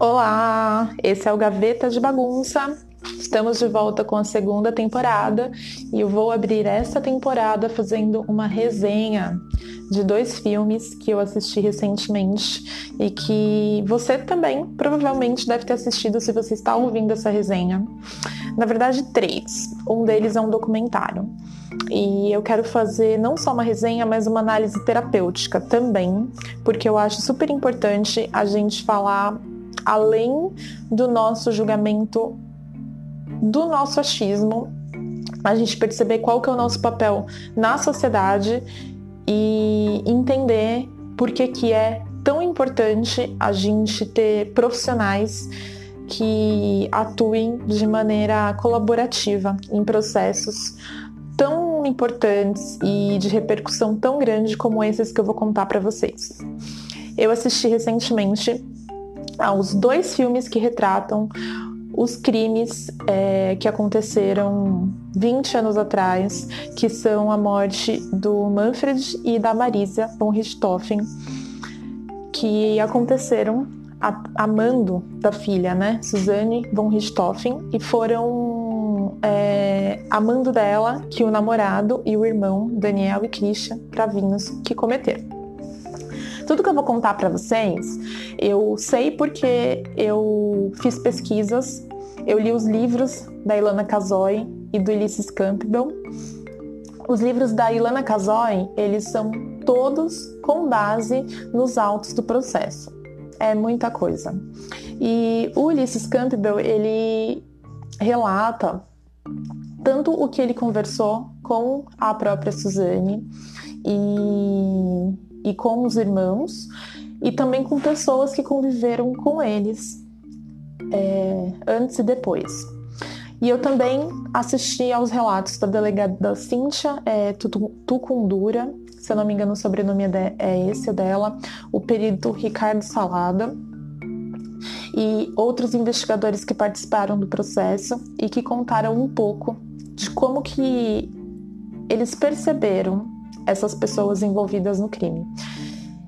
Olá, esse é o Gaveta de Bagunça. Estamos de volta com a segunda temporada e eu vou abrir essa temporada fazendo uma resenha de dois filmes que eu assisti recentemente e que você também provavelmente deve ter assistido se você está ouvindo essa resenha. Na verdade, três. Um deles é um documentário. E eu quero fazer não só uma resenha, mas uma análise terapêutica também, porque eu acho super importante a gente falar além do nosso julgamento, do nosso achismo, a gente perceber qual que é o nosso papel na sociedade e entender por que, que é tão importante a gente ter profissionais que atuem de maneira colaborativa em processos tão importantes e de repercussão tão grande como esses que eu vou contar para vocês. Eu assisti recentemente aos dois filmes que retratam os crimes é, que aconteceram 20 anos atrás, que são a morte do Manfred e da Marisa von Richthofen, que aconteceram a, amando da filha, né, Suzanne von Richthofen, e foram é, amando dela que o namorado e o irmão, Daniel e Christian Pravinhos, que cometeram. Tudo que eu vou contar para vocês, eu sei porque eu fiz pesquisas, eu li os livros da Ilana Casoy e do Ulysses Campbell. Os livros da Ilana Casoy, eles são todos com base nos autos do processo. É muita coisa. E o Ulysses Campbell, ele relata tanto o que ele conversou com a própria Suzane e e com os irmãos, e também com pessoas que conviveram com eles é, antes e depois. E eu também assisti aos relatos da delegada Cíntia é, Tucundura, se eu não me engano o sobrenome é, é esse dela, o perito Ricardo Salada, e outros investigadores que participaram do processo e que contaram um pouco de como que eles perceberam essas pessoas envolvidas no crime.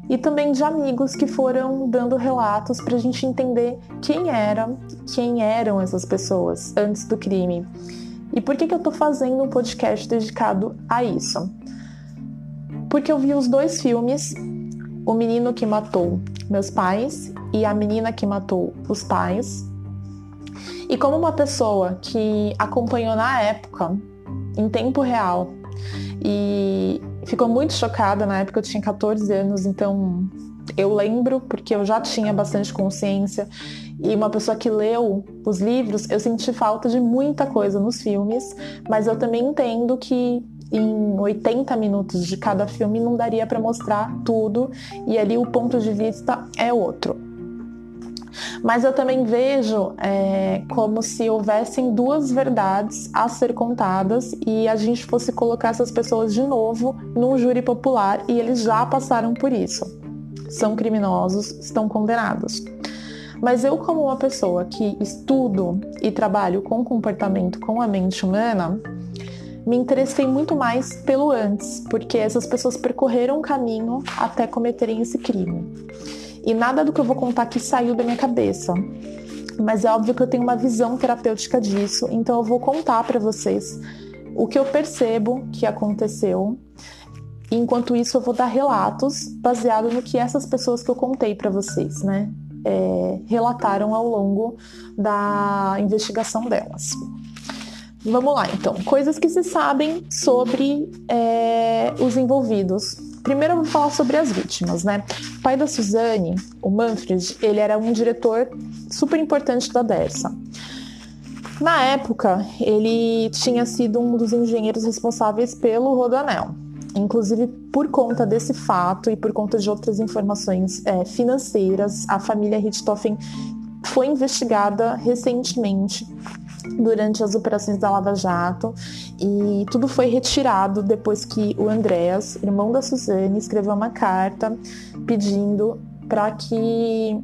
E também de amigos que foram dando relatos para a gente entender quem eram, quem eram essas pessoas antes do crime. E por que, que eu estou fazendo um podcast dedicado a isso? Porque eu vi os dois filmes, O Menino que Matou Meus Pais e A Menina que Matou os Pais. E como uma pessoa que acompanhou na época, em tempo real, e ficou muito chocada na época, eu tinha 14 anos, então eu lembro porque eu já tinha bastante consciência e uma pessoa que leu os livros, eu senti falta de muita coisa nos filmes, mas eu também entendo que em 80 minutos de cada filme não daria para mostrar tudo e ali o ponto de vista é outro. Mas eu também vejo é, como se houvessem duas verdades a ser contadas e a gente fosse colocar essas pessoas de novo num júri popular e eles já passaram por isso. São criminosos, estão condenados. Mas eu, como uma pessoa que estudo e trabalho com comportamento, com a mente humana, me interessei muito mais pelo antes, porque essas pessoas percorreram um caminho até cometerem esse crime. E nada do que eu vou contar aqui saiu da minha cabeça. Mas é óbvio que eu tenho uma visão terapêutica disso, então eu vou contar para vocês o que eu percebo que aconteceu. Enquanto isso, eu vou dar relatos baseado no que essas pessoas que eu contei para vocês, né, é, relataram ao longo da investigação delas. Vamos lá, então. Coisas que se sabem sobre é, os envolvidos Primeiro eu vou falar sobre as vítimas, né? O pai da Suzane, o Manfred, ele era um diretor super importante da Dersa. Na época, ele tinha sido um dos engenheiros responsáveis pelo Rodanel. Inclusive, por conta desse fato e por conta de outras informações é, financeiras, a família Richthofen foi investigada recentemente durante as operações da Lava Jato e tudo foi retirado depois que o Andréas, irmão da Suzane, escreveu uma carta pedindo para que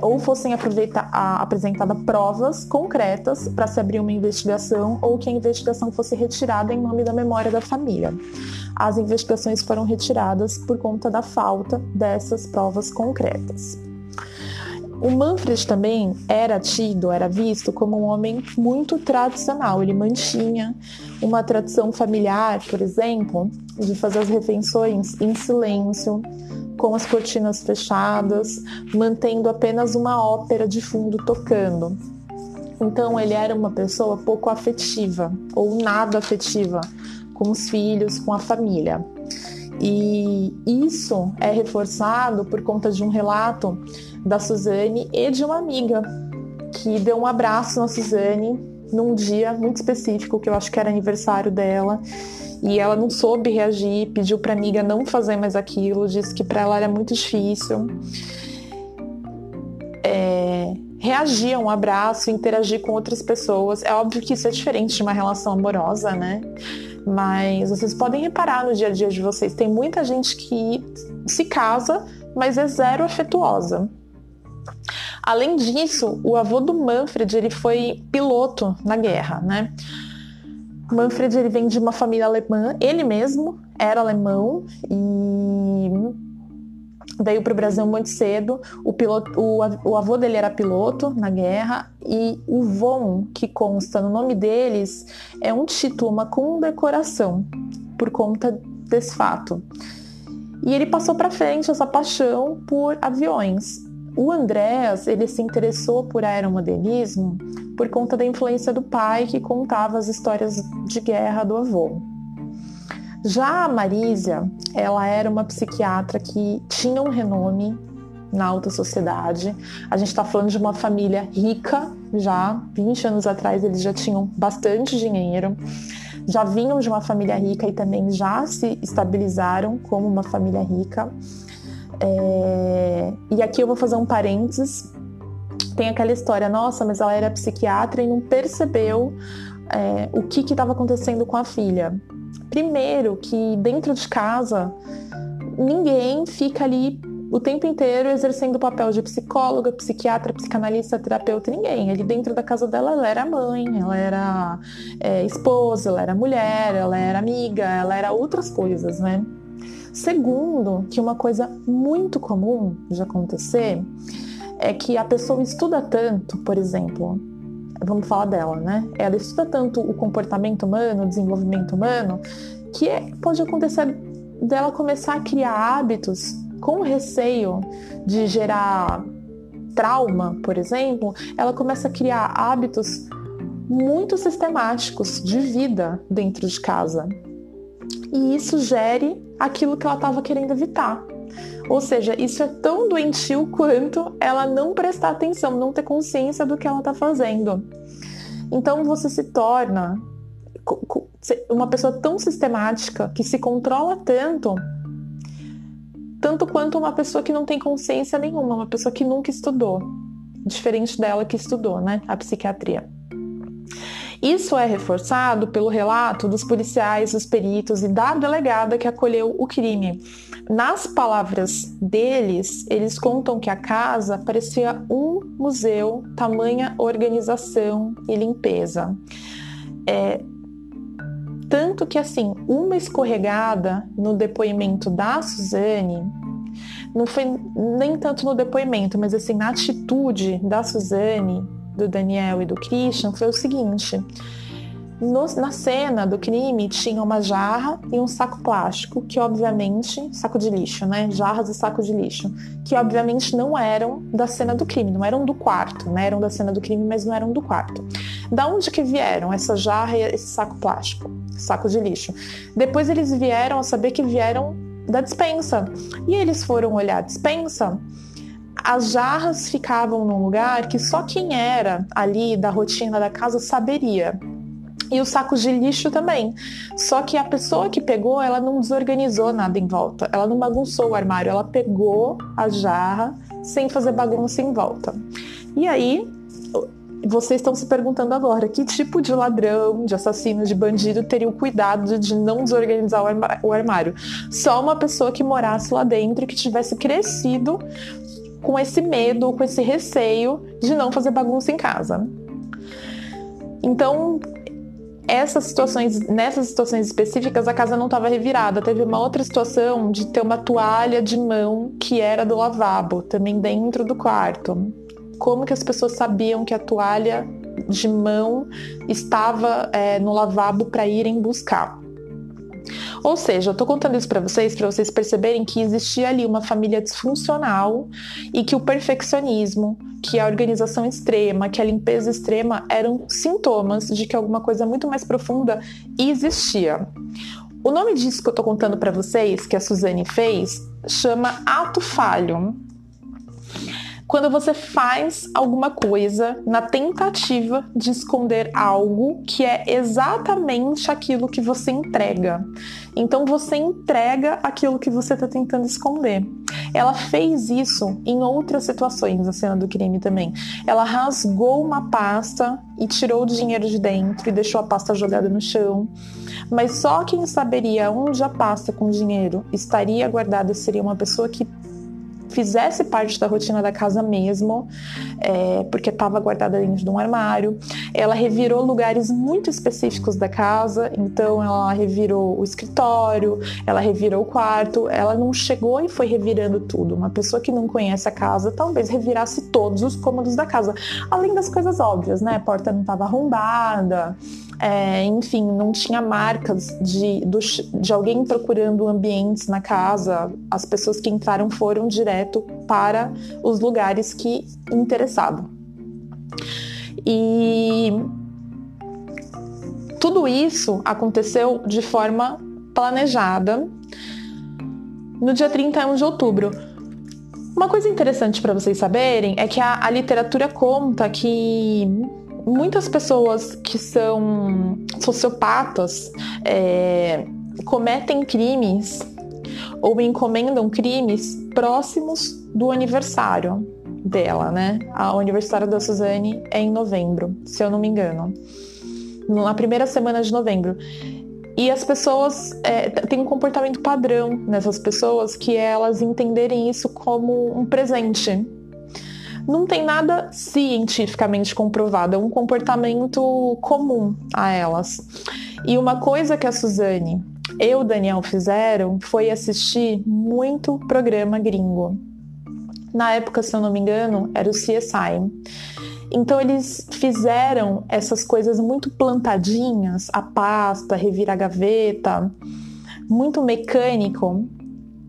ou fossem apresentadas provas concretas para se abrir uma investigação ou que a investigação fosse retirada em nome da memória da família. As investigações foram retiradas por conta da falta dessas provas concretas. O Manfred também era tido, era visto como um homem muito tradicional. Ele mantinha uma tradição familiar, por exemplo, de fazer as refeições em silêncio, com as cortinas fechadas, mantendo apenas uma ópera de fundo tocando. Então ele era uma pessoa pouco afetiva ou nada afetiva com os filhos, com a família. E isso é reforçado por conta de um relato da Suzane e de uma amiga que deu um abraço na Suzane num dia muito específico, que eu acho que era aniversário dela. E ela não soube reagir, pediu para amiga não fazer mais aquilo, disse que para ela era muito difícil. É, reagir a um abraço, interagir com outras pessoas. É óbvio que isso é diferente de uma relação amorosa, né? Mas vocês podem reparar no dia a dia de vocês, tem muita gente que se casa, mas é zero afetuosa. Além disso, o avô do Manfred ele foi piloto na guerra, né? Manfred ele vem de uma família alemã, ele mesmo era alemão e veio para o Brasil muito cedo. O, piloto, o, o, avô dele era piloto na guerra e o von, que consta no nome deles, é um título, uma condecoração por conta desse fato. E ele passou para frente essa paixão por aviões. O Andréas, ele se interessou por aeromodelismo por conta da influência do pai que contava as histórias de guerra do avô. Já a Marísia, ela era uma psiquiatra que tinha um renome na alta sociedade. A gente está falando de uma família rica, já 20 anos atrás eles já tinham bastante dinheiro, já vinham de uma família rica e também já se estabilizaram como uma família rica. É... E aqui eu vou fazer um parênteses. Tem aquela história, nossa, mas ela era psiquiatra e não percebeu é, o que estava acontecendo com a filha. Primeiro, que dentro de casa ninguém fica ali o tempo inteiro exercendo o papel de psicóloga, psiquiatra, psicanalista, terapeuta, ninguém. Ali dentro da casa dela, ela era mãe, ela era é, esposa, ela era mulher, ela era amiga, ela era outras coisas, né? Segundo, que uma coisa muito comum de acontecer é que a pessoa estuda tanto, por exemplo, vamos falar dela, né? Ela estuda tanto o comportamento humano, o desenvolvimento humano, que é, pode acontecer dela começar a criar hábitos com receio de gerar trauma, por exemplo, ela começa a criar hábitos muito sistemáticos de vida dentro de casa. E isso gere aquilo que ela estava querendo evitar. Ou seja, isso é tão doentio quanto ela não prestar atenção, não ter consciência do que ela está fazendo. Então você se torna uma pessoa tão sistemática que se controla tanto tanto quanto uma pessoa que não tem consciência nenhuma, uma pessoa que nunca estudou, diferente dela que estudou, né, a psiquiatria. Isso é reforçado pelo relato dos policiais, dos peritos e da delegada que acolheu o crime. Nas palavras deles, eles contam que a casa parecia um museu, tamanha organização e limpeza. É, tanto que, assim, uma escorregada no depoimento da Suzane, não foi nem tanto no depoimento, mas assim, na atitude da Suzane do Daniel e do Christian foi o seguinte: no, na cena do crime tinha uma jarra e um saco plástico, que obviamente, saco de lixo, né? Jarras e saco de lixo, que obviamente não eram da cena do crime, não eram do quarto, né? Eram da cena do crime, mas não eram do quarto. Da onde que vieram essa jarra e esse saco plástico, saco de lixo? Depois eles vieram a saber que vieram da dispensa. E eles foram olhar a dispensa as jarras ficavam num lugar que só quem era ali da rotina da casa saberia. E os sacos de lixo também. Só que a pessoa que pegou, ela não desorganizou nada em volta. Ela não bagunçou o armário. Ela pegou a jarra sem fazer bagunça em volta. E aí, vocês estão se perguntando agora que tipo de ladrão, de assassino, de bandido teria o cuidado de não desorganizar o armário? Só uma pessoa que morasse lá dentro que tivesse crescido com esse medo, com esse receio de não fazer bagunça em casa. Então, essas situações, nessas situações específicas, a casa não estava revirada. Teve uma outra situação de ter uma toalha de mão que era do lavabo, também dentro do quarto. Como que as pessoas sabiam que a toalha de mão estava é, no lavabo para irem buscar? Ou seja, eu tô contando isso para vocês, para vocês perceberem que existia ali uma família disfuncional e que o perfeccionismo, que a organização extrema, que a limpeza extrema eram sintomas de que alguma coisa muito mais profunda existia. O nome disso que eu tô contando para vocês, que a Suzane fez, chama ato falho quando você faz alguma coisa na tentativa de esconder algo que é exatamente aquilo que você entrega. Então você entrega aquilo que você está tentando esconder. Ela fez isso em outras situações na cena do crime também. Ela rasgou uma pasta e tirou o dinheiro de dentro e deixou a pasta jogada no chão. Mas só quem saberia onde a pasta com dinheiro estaria guardada seria uma pessoa que fizesse parte da rotina da casa mesmo, é, porque estava guardada dentro de um armário. Ela revirou lugares muito específicos da casa, então ela revirou o escritório, ela revirou o quarto, ela não chegou e foi revirando tudo. Uma pessoa que não conhece a casa talvez revirasse todos os cômodos da casa, além das coisas óbvias, né? A porta não estava arrombada. É, enfim, não tinha marcas de, do, de alguém procurando ambientes na casa. As pessoas que entraram foram direto para os lugares que interessavam. E tudo isso aconteceu de forma planejada no dia 31 de outubro. Uma coisa interessante para vocês saberem é que a, a literatura conta que muitas pessoas que são sociopatas é, cometem crimes ou encomendam crimes próximos do aniversário dela, né? O aniversário da Suzane é em novembro, se eu não me engano. Na primeira semana de novembro. E as pessoas é, têm um comportamento padrão nessas pessoas que é elas entenderem isso como um presente não tem nada cientificamente comprovado, é um comportamento comum a elas. E uma coisa que a Suzane e o Daniel fizeram foi assistir muito programa gringo. Na época, se eu não me engano, era o CSI. Então eles fizeram essas coisas muito plantadinhas, a pasta, revirar a gaveta, muito mecânico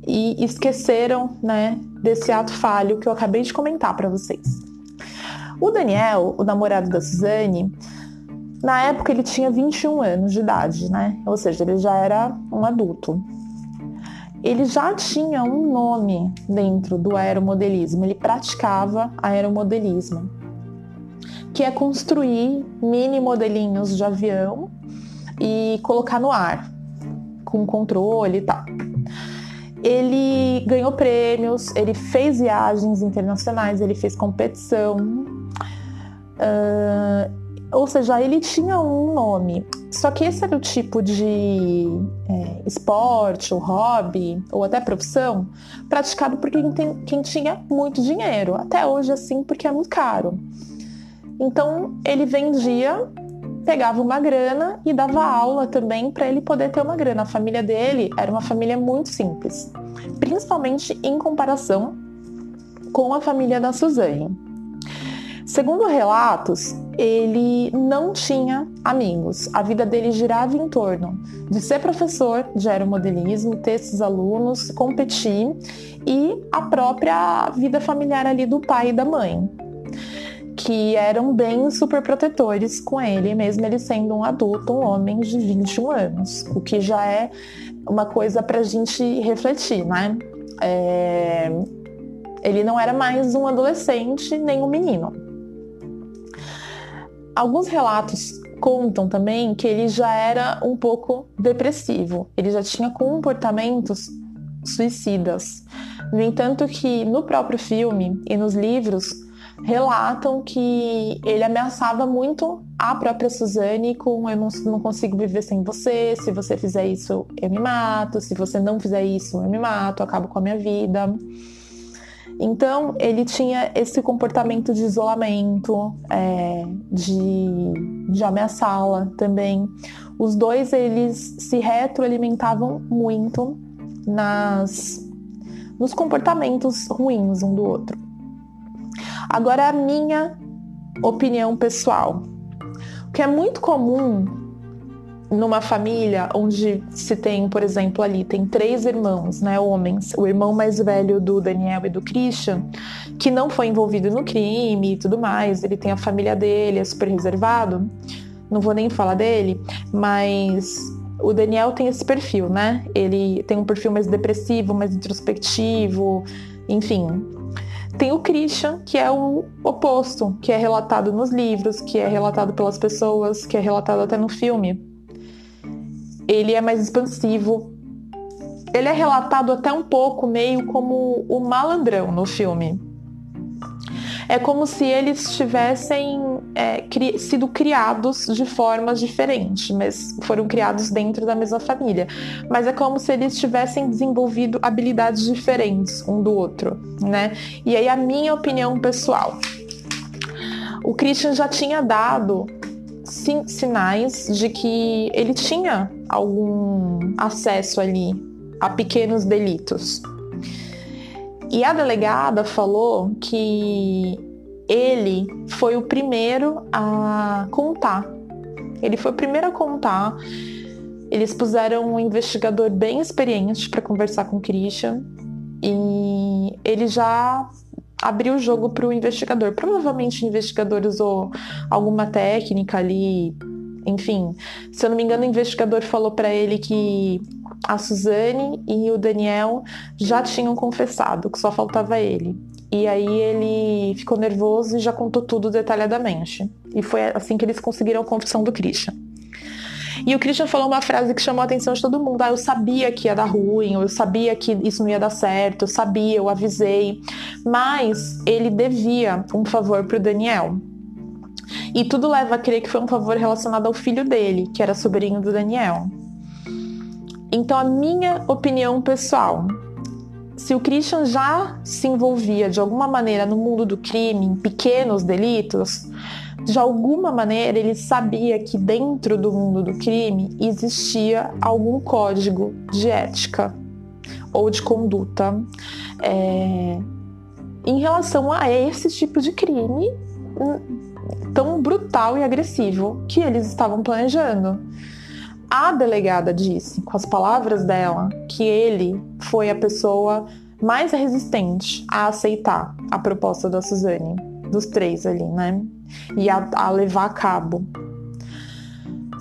e esqueceram, né, desse ato falho que eu acabei de comentar para vocês. O Daniel, o namorado da Suzane, na época ele tinha 21 anos de idade, né? Ou seja, ele já era um adulto. Ele já tinha um nome dentro do aeromodelismo, ele praticava aeromodelismo, que é construir mini modelinhos de avião e colocar no ar, com controle e tal. Ele ganhou prêmios, ele fez viagens internacionais, ele fez competição. Uh, ou seja, ele tinha um nome. Só que esse era o tipo de é, esporte, ou hobby, ou até profissão, praticado por quem, tem, quem tinha muito dinheiro. Até hoje, assim, porque é muito caro. Então, ele vendia pegava uma grana e dava aula também para ele poder ter uma grana. A família dele era uma família muito simples, principalmente em comparação com a família da Suzane. Segundo relatos, ele não tinha amigos. A vida dele girava em torno de ser professor de aeromodelismo, ter esses alunos, competir e a própria vida familiar ali do pai e da mãe que eram bem super protetores com ele, mesmo ele sendo um adulto, um homem de 21 anos, o que já é uma coisa para a gente refletir, né? É... Ele não era mais um adolescente nem um menino. Alguns relatos contam também que ele já era um pouco depressivo, ele já tinha comportamentos suicidas. No entanto, que no próprio filme e nos livros relatam que ele ameaçava muito a própria Suzane com eu não, não, consigo viver sem você, se você fizer isso eu me mato, se você não fizer isso eu me mato, acabo com a minha vida. Então, ele tinha esse comportamento de isolamento, é, de, de ameaçá-la também. Os dois, eles se retroalimentavam muito nas, nos comportamentos ruins um do outro. Agora, a minha opinião pessoal. O que é muito comum numa família onde se tem, por exemplo, ali tem três irmãos, né, homens, o irmão mais velho do Daniel e do Christian, que não foi envolvido no crime e tudo mais, ele tem a família dele, é super reservado. Não vou nem falar dele, mas o Daniel tem esse perfil, né? Ele tem um perfil mais depressivo, mais introspectivo, enfim. Tem o Christian, que é o oposto, que é relatado nos livros, que é relatado pelas pessoas, que é relatado até no filme ele é mais expansivo. Ele é relatado até um pouco meio como o malandrão no filme. É como se eles tivessem é, cri sido criados de formas diferentes, mas foram criados dentro da mesma família. Mas é como se eles tivessem desenvolvido habilidades diferentes um do outro, né? E aí a minha opinião pessoal. O Christian já tinha dado sim, sinais de que ele tinha algum acesso ali a pequenos delitos. E a delegada falou que ele foi o primeiro a contar. Ele foi o primeiro a contar. Eles puseram um investigador bem experiente para conversar com o Christian e ele já abrir o jogo para o investigador. Provavelmente o investigador usou alguma técnica ali, enfim. Se eu não me engano, o investigador falou para ele que a Suzane e o Daniel já tinham confessado, que só faltava ele. E aí ele ficou nervoso e já contou tudo detalhadamente. E foi assim que eles conseguiram a confissão do Christian. E o Christian falou uma frase que chamou a atenção de todo mundo. Ah, eu sabia que ia dar ruim, eu sabia que isso não ia dar certo, eu sabia, eu avisei. Mas ele devia um favor pro Daniel. E tudo leva a crer que foi um favor relacionado ao filho dele, que era sobrinho do Daniel. Então, a minha opinião pessoal, se o Christian já se envolvia de alguma maneira no mundo do crime, em pequenos delitos, de alguma maneira ele sabia que dentro do mundo do crime existia algum código de ética ou de conduta é, em relação a esse tipo de crime tão brutal e agressivo que eles estavam planejando. A delegada disse, com as palavras dela, que ele foi a pessoa mais resistente a aceitar a proposta da Suzane, dos três ali, né? e a, a levar a cabo.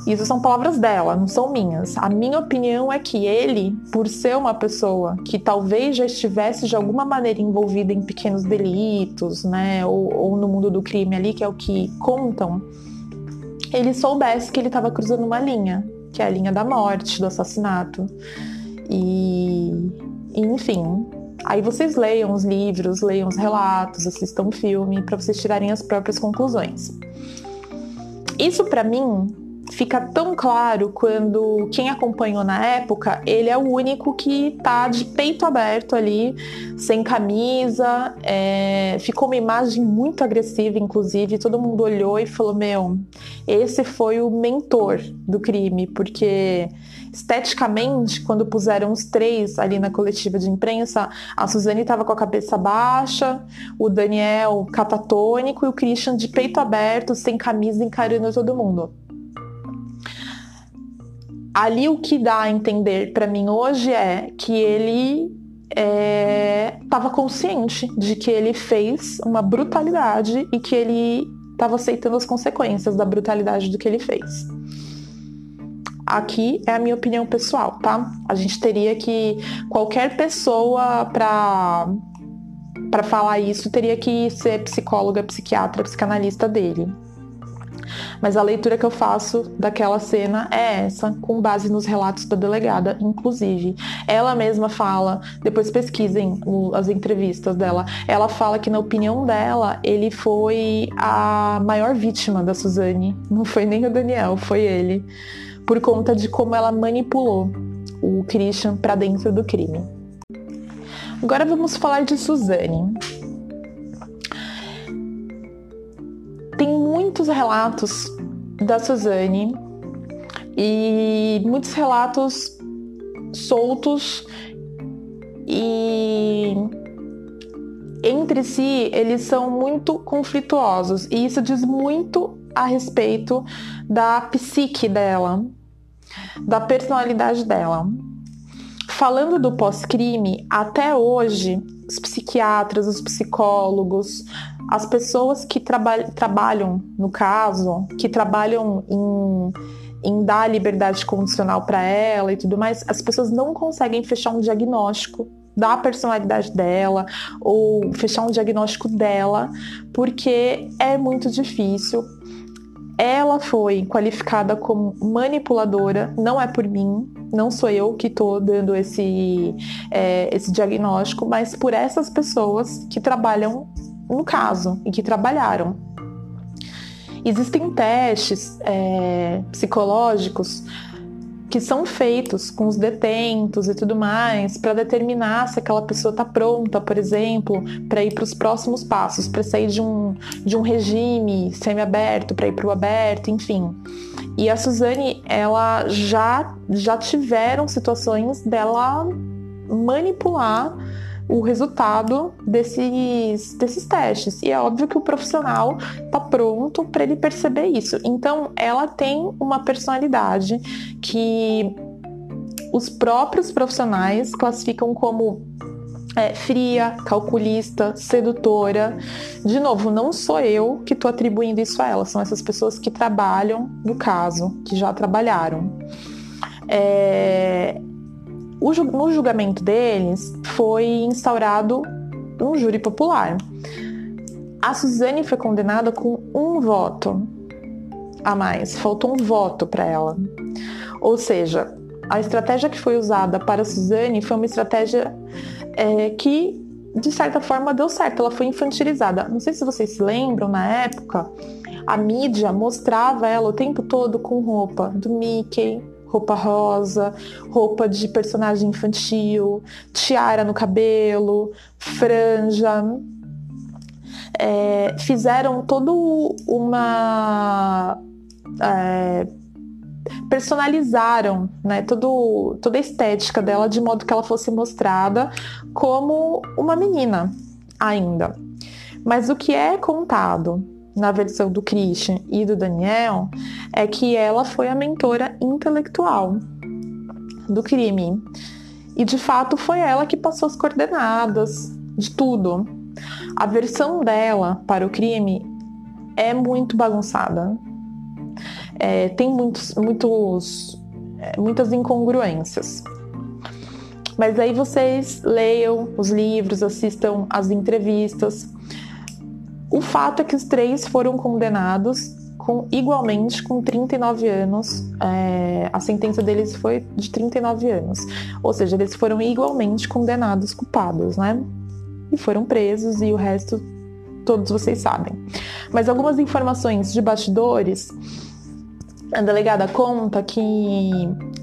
Isso são palavras dela, não são minhas. A minha opinião é que ele, por ser uma pessoa que talvez já estivesse de alguma maneira envolvida em pequenos delitos, né, ou, ou no mundo do crime ali, que é o que contam, ele soubesse que ele estava cruzando uma linha, que é a linha da morte, do assassinato. E, e enfim, Aí vocês leiam os livros, leiam os relatos, assistam o filme para vocês tirarem as próprias conclusões. Isso para mim fica tão claro quando quem acompanhou na época, ele é o único que tá de peito aberto ali, sem camisa. É... Ficou uma imagem muito agressiva, inclusive. Todo mundo olhou e falou: Meu, esse foi o mentor do crime, porque esteticamente, quando puseram os três ali na coletiva de imprensa, a Suzane estava com a cabeça baixa, o Daniel catatônico e o Christian de peito aberto, sem camisa, encarando todo mundo. Ali o que dá a entender para mim hoje é que ele estava é, consciente de que ele fez uma brutalidade e que ele estava aceitando as consequências da brutalidade do que ele fez. Aqui é a minha opinião pessoal, tá? A gente teria que qualquer pessoa para para falar isso teria que ser psicóloga, psiquiatra, psicanalista dele. Mas a leitura que eu faço daquela cena é essa, com base nos relatos da delegada, inclusive. Ela mesma fala, depois pesquisem as entrevistas dela, ela fala que, na opinião dela, ele foi a maior vítima da Suzane. Não foi nem o Daniel, foi ele por conta de como ela manipulou o Christian para dentro do crime. Agora vamos falar de Suzane. Muitos relatos da Suzane e muitos relatos soltos e entre si eles são muito conflituosos e isso diz muito a respeito da psique dela, da personalidade dela. Falando do pós-crime, até hoje, os psiquiatras, os psicólogos, as pessoas que traba trabalham no caso, que trabalham em, em dar liberdade condicional para ela e tudo mais, as pessoas não conseguem fechar um diagnóstico da personalidade dela ou fechar um diagnóstico dela, porque é muito difícil. Ela foi qualificada como manipuladora, não é por mim, não sou eu que estou dando esse, é, esse diagnóstico, mas por essas pessoas que trabalham no caso e que trabalharam. Existem testes é, psicológicos que são feitos com os detentos e tudo mais para determinar se aquela pessoa está pronta, por exemplo, para ir para os próximos passos, para sair de um, de um regime semi-aberto para ir para o aberto, enfim. E a Suzane, ela já já tiveram situações dela manipular o resultado desses, desses testes. E é óbvio que o profissional está pronto para ele perceber isso. Então, ela tem uma personalidade que os próprios profissionais classificam como é, fria, calculista, sedutora. De novo, não sou eu que estou atribuindo isso a ela, são essas pessoas que trabalham no caso, que já trabalharam. É, no julgamento deles foi instaurado um júri popular. A Suzane foi condenada com um voto a mais, faltou um voto para ela. Ou seja, a estratégia que foi usada para a Suzane foi uma estratégia é, que, de certa forma, deu certo. Ela foi infantilizada. Não sei se vocês se lembram, na época, a mídia mostrava ela o tempo todo com roupa do Mickey, roupa rosa, roupa de personagem infantil, tiara no cabelo, franja. É, fizeram todo uma. É, personalizaram né, todo, toda a estética dela de modo que ela fosse mostrada como uma menina ainda. Mas o que é contado na versão do Christian e do Daniel, é que ela foi a mentora intelectual do crime. E de fato foi ela que passou as coordenadas de tudo. A versão dela para o crime é muito bagunçada. É, tem muitos, muitos, é, muitas incongruências. Mas aí vocês leiam os livros, assistam as entrevistas o fato é que os três foram condenados com, igualmente com 39 anos. É, a sentença deles foi de 39 anos. Ou seja, eles foram igualmente condenados culpados, né? E foram presos e o resto todos vocês sabem. Mas algumas informações de bastidores. A delegada conta que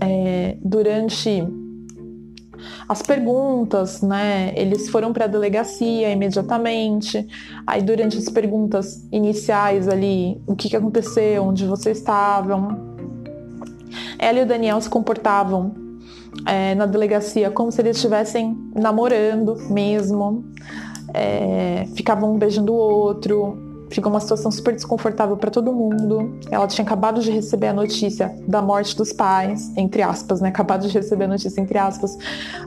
é, durante as perguntas, né? Eles foram para a delegacia imediatamente. Aí durante as perguntas iniciais ali, o que, que aconteceu, onde vocês estavam. Ela e o Daniel se comportavam é, na delegacia como se eles estivessem namorando mesmo. É, ficavam um beijando o outro, Ficou uma situação super desconfortável para todo mundo. Ela tinha acabado de receber a notícia da morte dos pais, entre aspas, né? Acabado de receber a notícia, entre aspas.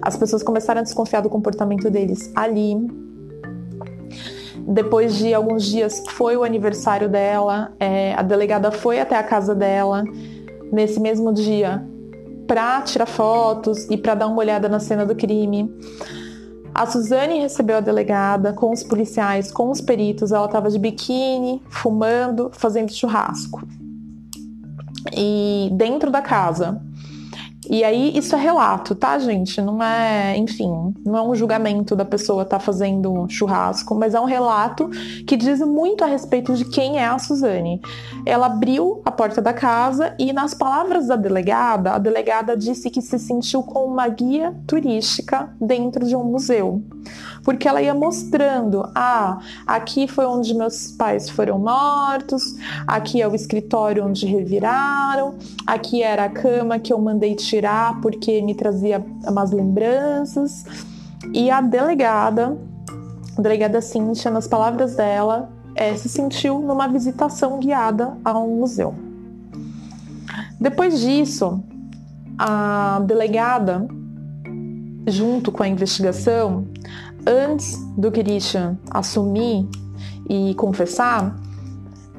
As pessoas começaram a desconfiar do comportamento deles ali. Depois de alguns dias, foi o aniversário dela. É, a delegada foi até a casa dela nesse mesmo dia para tirar fotos e para dar uma olhada na cena do crime. A Suzane recebeu a delegada com os policiais, com os peritos. Ela estava de biquíni, fumando, fazendo churrasco. E dentro da casa. E aí, isso é relato, tá, gente? Não é, enfim, não é um julgamento da pessoa estar tá fazendo churrasco, mas é um relato que diz muito a respeito de quem é a Suzane. Ela abriu a porta da casa e, nas palavras da delegada, a delegada disse que se sentiu com uma guia turística dentro de um museu. Porque ela ia mostrando: ah, aqui foi onde meus pais foram mortos, aqui é o escritório onde reviraram, aqui era a cama que eu mandei tirar porque me trazia umas lembranças. E a delegada, a delegada Cíntia, nas palavras dela, é, se sentiu numa visitação guiada a um museu. Depois disso, a delegada, junto com a investigação, antes do Christian assumir e confessar,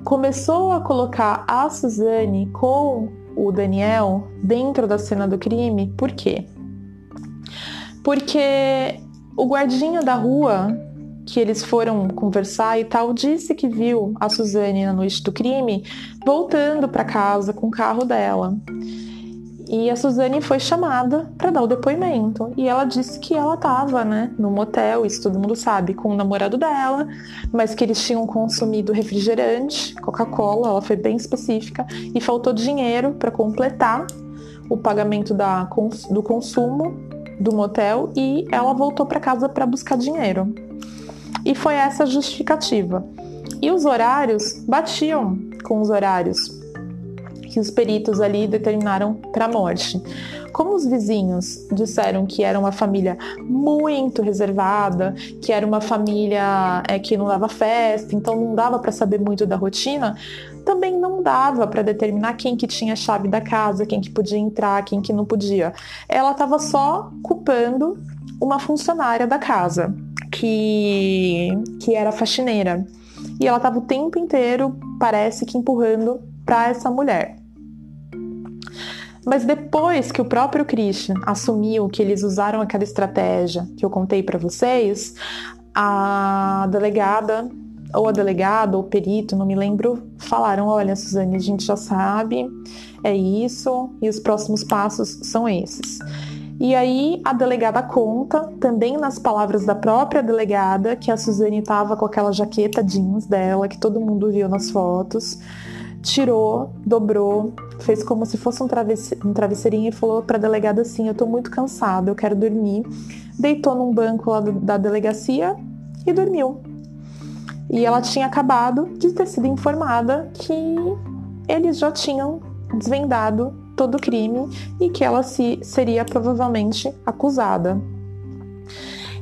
começou a colocar a Suzane com o Daniel dentro da cena do crime. Por quê? Porque o guardinha da rua que eles foram conversar e tal, disse que viu a Suzane na noite do crime voltando para casa com o carro dela. E a Suzane foi chamada para dar o depoimento. E ela disse que ela estava, né, no motel, isso todo mundo sabe, com o namorado dela, mas que eles tinham consumido refrigerante, Coca-Cola, ela foi bem específica, e faltou dinheiro para completar o pagamento da, do consumo do motel e ela voltou para casa para buscar dinheiro. E foi essa a justificativa. E os horários batiam com os horários que os peritos ali determinaram para morte. Como os vizinhos disseram que era uma família muito reservada, que era uma família é, que não dava festa, então não dava para saber muito da rotina, também não dava para determinar quem que tinha a chave da casa, quem que podia entrar, quem que não podia. Ela estava só culpando uma funcionária da casa que, que era faxineira. E ela estava o tempo inteiro, parece que empurrando para essa mulher. Mas depois que o próprio Christian assumiu que eles usaram aquela estratégia que eu contei para vocês, a delegada ou a delegada ou perito, não me lembro, falaram: "Olha, Suzane, a gente já sabe, é isso e os próximos passos são esses". E aí a delegada conta, também nas palavras da própria delegada, que a Suzane estava com aquela jaqueta jeans dela, que todo mundo viu nas fotos, tirou, dobrou, fez como se fosse um, travesse um travesseirinho e falou para a delegada assim: Eu estou muito cansada, eu quero dormir. Deitou num banco lá do, da delegacia e dormiu. E ela tinha acabado de ter sido informada que eles já tinham desvendado todo o crime e que ela se, seria provavelmente acusada.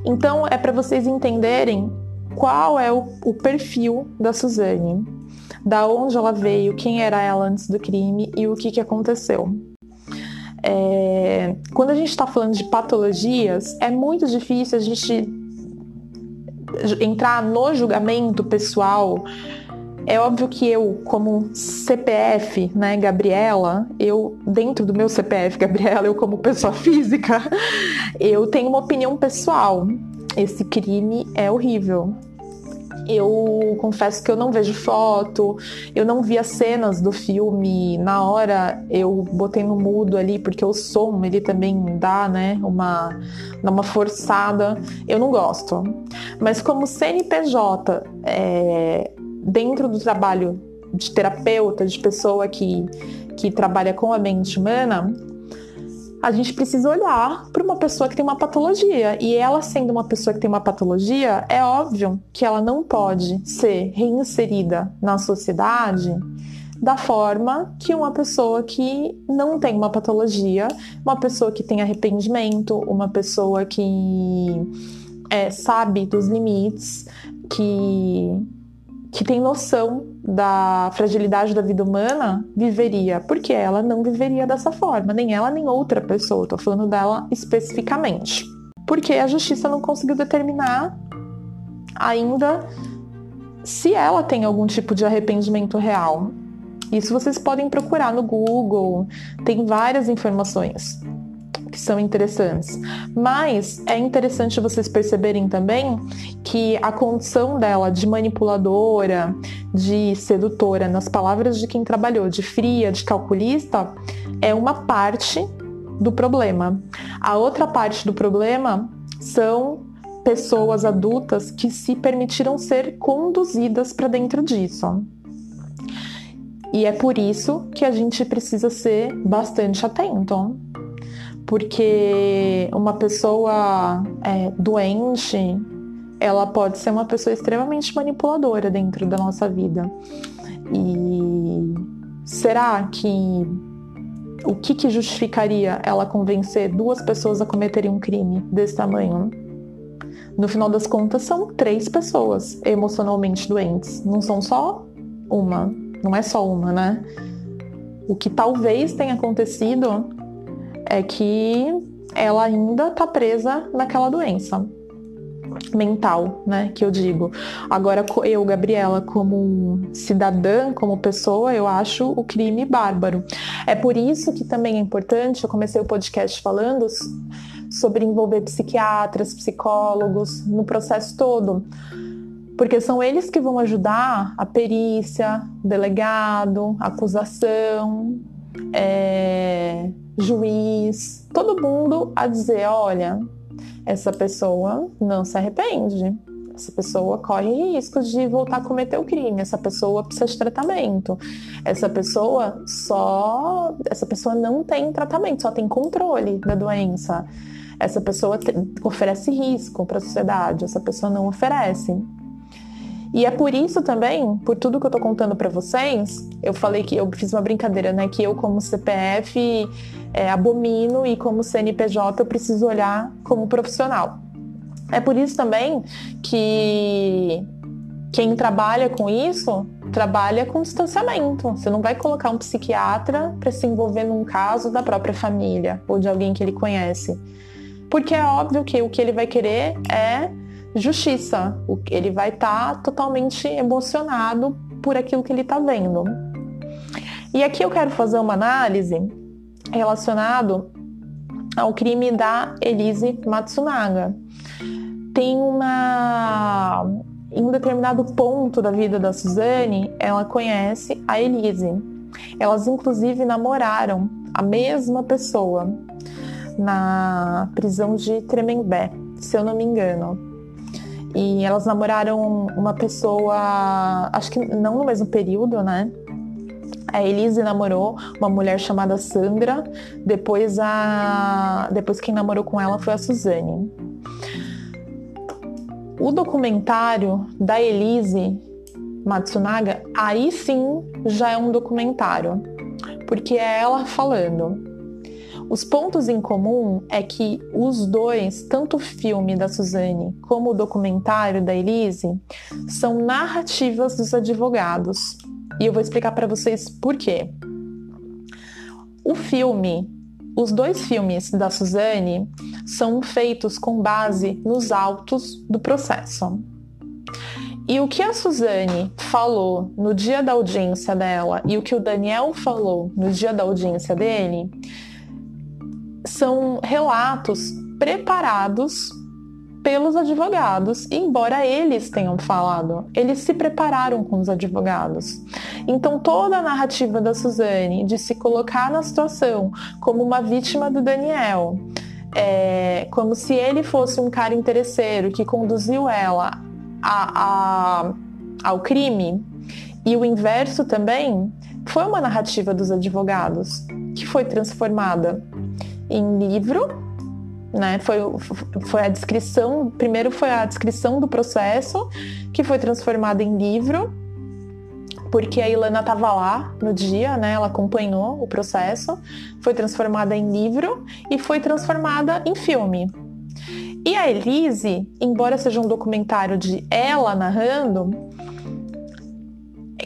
Então é para vocês entenderem qual é o, o, perfil da Suzane, da onde ela veio, quem era ela antes do crime e o que, que aconteceu. É, quando a gente está falando de patologias, é muito difícil a gente entrar no julgamento pessoal é óbvio que eu, como CPF, né, Gabriela, eu, dentro do meu CPF, Gabriela, eu como pessoa física, eu tenho uma opinião pessoal. Esse crime é horrível. Eu confesso que eu não vejo foto, eu não vi as cenas do filme. Na hora eu botei no mudo ali, porque o som ele também dá, né, uma, uma forçada. Eu não gosto. Mas como CNPJ, é, dentro do trabalho de terapeuta, de pessoa que, que trabalha com a mente humana, a gente precisa olhar para uma pessoa que tem uma patologia. E ela, sendo uma pessoa que tem uma patologia, é óbvio que ela não pode ser reinserida na sociedade da forma que uma pessoa que não tem uma patologia, uma pessoa que tem arrependimento, uma pessoa que é, sabe dos limites, que que tem noção da fragilidade da vida humana viveria, porque ela não viveria dessa forma, nem ela nem outra pessoa, estou falando dela especificamente. Porque a justiça não conseguiu determinar ainda se ela tem algum tipo de arrependimento real. Isso vocês podem procurar no Google, tem várias informações que são interessantes. Mas é interessante vocês perceberem também que a condição dela de manipuladora, de sedutora, nas palavras de quem trabalhou, de fria, de calculista, é uma parte do problema. A outra parte do problema são pessoas adultas que se permitiram ser conduzidas para dentro disso. E é por isso que a gente precisa ser bastante atento porque uma pessoa é, doente, ela pode ser uma pessoa extremamente manipuladora dentro da nossa vida. E será que o que, que justificaria ela convencer duas pessoas a cometerem um crime desse tamanho? No final das contas, são três pessoas emocionalmente doentes, não são só uma, não é só uma, né? O que talvez tenha acontecido é que ela ainda está presa naquela doença mental, né, que eu digo. Agora eu, Gabriela, como cidadã, como pessoa, eu acho o crime bárbaro. É por isso que também é importante, eu comecei o podcast falando sobre envolver psiquiatras, psicólogos no processo todo. Porque são eles que vão ajudar a perícia, delegado, acusação, é, juiz, todo mundo a dizer: olha, essa pessoa não se arrepende. Essa pessoa corre risco de voltar a cometer o crime. Essa pessoa precisa de tratamento. Essa pessoa só. Essa pessoa não tem tratamento, só tem controle da doença. Essa pessoa te... oferece risco para a sociedade. Essa pessoa não oferece. E é por isso também, por tudo que eu tô contando para vocês, eu falei que eu fiz uma brincadeira, né? Que eu, como CPF, é, abomino e como CNPJ eu preciso olhar como profissional. É por isso também que quem trabalha com isso trabalha com distanciamento. Você não vai colocar um psiquiatra para se envolver num caso da própria família ou de alguém que ele conhece. Porque é óbvio que o que ele vai querer é justiça. Ele vai estar tá totalmente emocionado por aquilo que ele está vendo. E aqui eu quero fazer uma análise relacionado ao crime da Elise Matsunaga. Tem uma em um determinado ponto da vida da Suzane, ela conhece a Elise. Elas inclusive namoraram a mesma pessoa na prisão de Tremembé, se eu não me engano. E elas namoraram uma pessoa, acho que não no mesmo período, né? A Elise namorou uma mulher chamada Sandra, depois a depois quem namorou com ela foi a Suzane. O documentário da Elise Matsunaga, aí sim já é um documentário, porque é ela falando. Os pontos em comum é que os dois, tanto o filme da Suzane como o documentário da Elise, são narrativas dos advogados. E eu vou explicar para vocês por quê. O filme, os dois filmes da Suzane são feitos com base nos autos do processo. E o que a Suzane falou no dia da audiência dela e o que o Daniel falou no dia da audiência dele são relatos preparados pelos advogados, embora eles tenham falado, eles se prepararam com os advogados. Então toda a narrativa da Suzane de se colocar na situação como uma vítima do Daniel, é, como se ele fosse um cara interesseiro que conduziu ela a, a, ao crime, e o inverso também, foi uma narrativa dos advogados que foi transformada em livro, né? Foi, foi a descrição, primeiro foi a descrição do processo, que foi transformada em livro, porque a Ilana estava lá no dia, né? Ela acompanhou o processo, foi transformada em livro e foi transformada em filme. E a Elise, embora seja um documentário de ela narrando,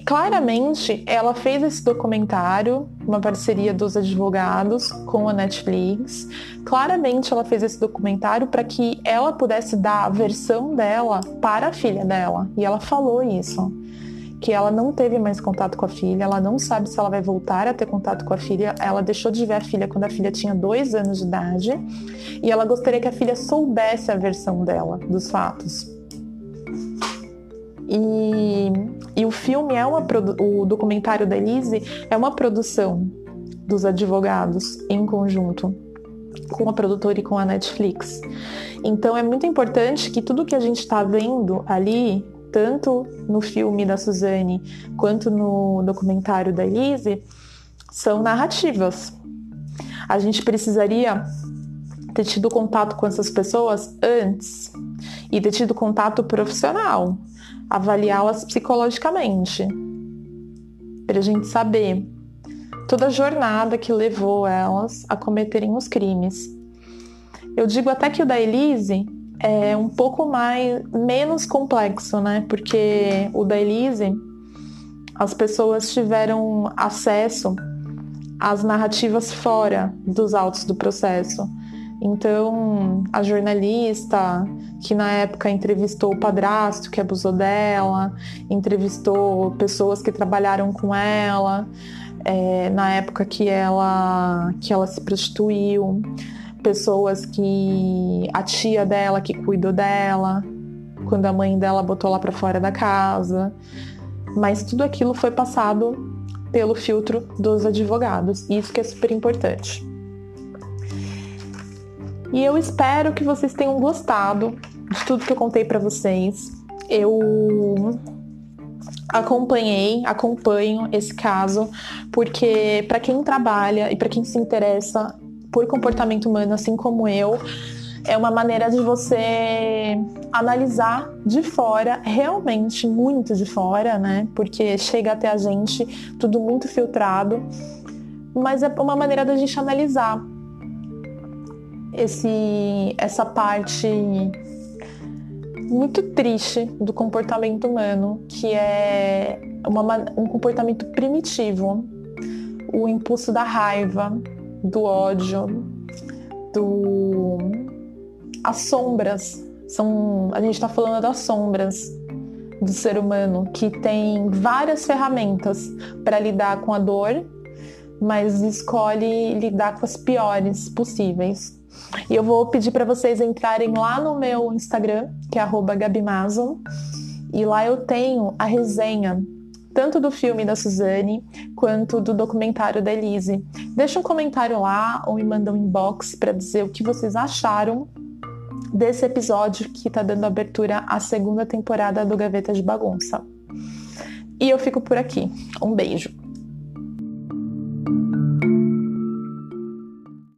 claramente ela fez esse documentário, uma parceria dos advogados com a Netflix. Claramente ela fez esse documentário para que ela pudesse dar a versão dela para a filha dela. E ela falou isso. Que ela não teve mais contato com a filha, ela não sabe se ela vai voltar a ter contato com a filha. Ela deixou de ver a filha quando a filha tinha dois anos de idade e ela gostaria que a filha soubesse a versão dela dos fatos. E, e o filme é uma o documentário da Elise é uma produção dos advogados em conjunto com a produtora e com a Netflix. Então é muito importante que tudo que a gente está vendo ali, tanto no filme da Suzane quanto no documentário da Elise, são narrativas. A gente precisaria ter tido contato com essas pessoas antes e ter tido contato profissional, avaliá-las psicologicamente, para a gente saber toda a jornada que levou elas a cometerem os crimes. Eu digo até que o da Elise é um pouco mais menos complexo, né? Porque o da Elise as pessoas tiveram acesso às narrativas fora dos autos do processo. Então, a jornalista que na época entrevistou o padrasto que abusou dela, entrevistou pessoas que trabalharam com ela, é, na época que ela, que ela se prostituiu, pessoas que a tia dela que cuidou dela, quando a mãe dela botou lá para fora da casa. Mas tudo aquilo foi passado pelo filtro dos advogados, isso que é super importante. E eu espero que vocês tenham gostado de tudo que eu contei para vocês. Eu acompanhei, acompanho esse caso, porque para quem trabalha e para quem se interessa por comportamento humano, assim como eu, é uma maneira de você analisar de fora, realmente muito de fora, né? Porque chega até a gente tudo muito filtrado, mas é uma maneira da gente analisar esse, essa parte muito triste do comportamento humano, que é uma, um comportamento primitivo, o impulso da raiva, do ódio, do as sombras são a gente está falando das sombras do ser humano que tem várias ferramentas para lidar com a dor, mas escolhe lidar com as piores possíveis. E eu vou pedir para vocês entrarem lá no meu Instagram, que é @gabimazo, e lá eu tenho a resenha tanto do filme da Suzane quanto do documentário da Elise. Deixa um comentário lá ou me manda um inbox para dizer o que vocês acharam desse episódio que está dando abertura à segunda temporada do Gaveta de Bagunça. E eu fico por aqui. Um beijo.